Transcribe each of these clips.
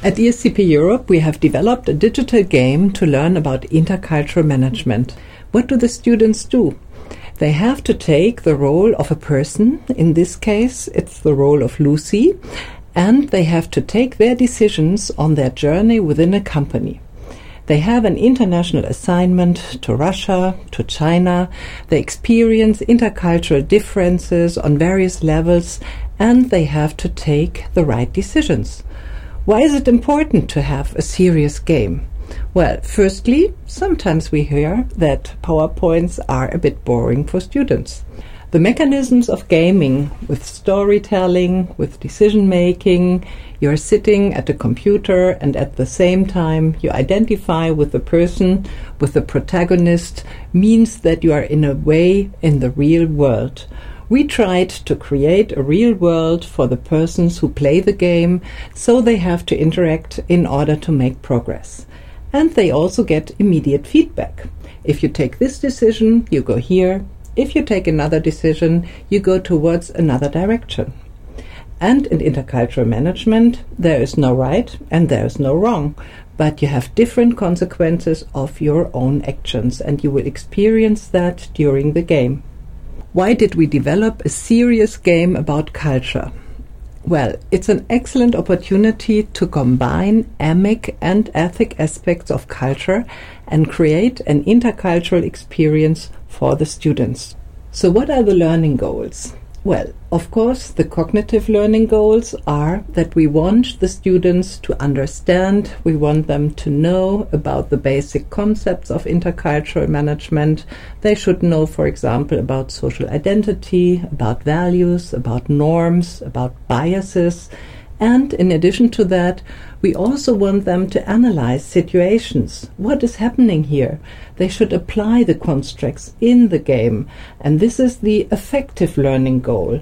At ESCP Europe, we have developed a digital game to learn about intercultural management. What do the students do? They have to take the role of a person. In this case, it's the role of Lucy. And they have to take their decisions on their journey within a company. They have an international assignment to Russia, to China. They experience intercultural differences on various levels and they have to take the right decisions. Why is it important to have a serious game? Well, firstly, sometimes we hear that PowerPoints are a bit boring for students. The mechanisms of gaming with storytelling, with decision making, you're sitting at a computer and at the same time you identify with the person, with the protagonist, means that you are in a way in the real world. We tried to create a real world for the persons who play the game, so they have to interact in order to make progress. And they also get immediate feedback. If you take this decision, you go here. If you take another decision, you go towards another direction. And in intercultural management, there is no right and there is no wrong, but you have different consequences of your own actions, and you will experience that during the game. Why did we develop a serious game about culture? Well, it's an excellent opportunity to combine emic and etic aspects of culture and create an intercultural experience for the students. So, what are the learning goals? Well, of course, the cognitive learning goals are that we want the students to understand, we want them to know about the basic concepts of intercultural management. They should know, for example, about social identity, about values, about norms, about biases. And in addition to that, we also want them to analyze situations. What is happening here? They should apply the constructs in the game. And this is the affective learning goal.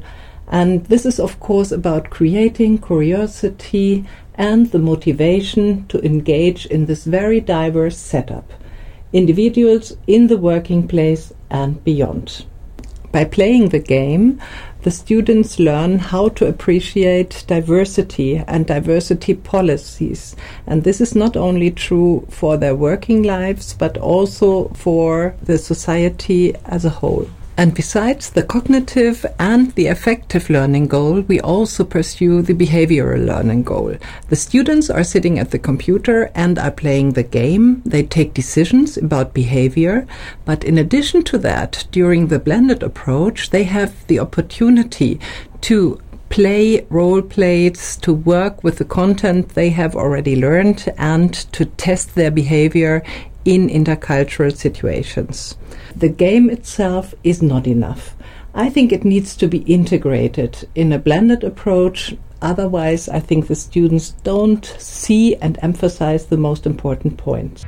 And this is, of course, about creating curiosity and the motivation to engage in this very diverse setup. Individuals in the working place and beyond. By playing the game, the students learn how to appreciate diversity and diversity policies. And this is not only true for their working lives, but also for the society as a whole. And besides the cognitive and the affective learning goal, we also pursue the behavioral learning goal. The students are sitting at the computer and are playing the game. They take decisions about behavior. But in addition to that, during the blended approach, they have the opportunity to play role plays, to work with the content they have already learned, and to test their behavior in intercultural situations. The game itself is not enough. I think it needs to be integrated in a blended approach. Otherwise, I think the students don't see and emphasize the most important points.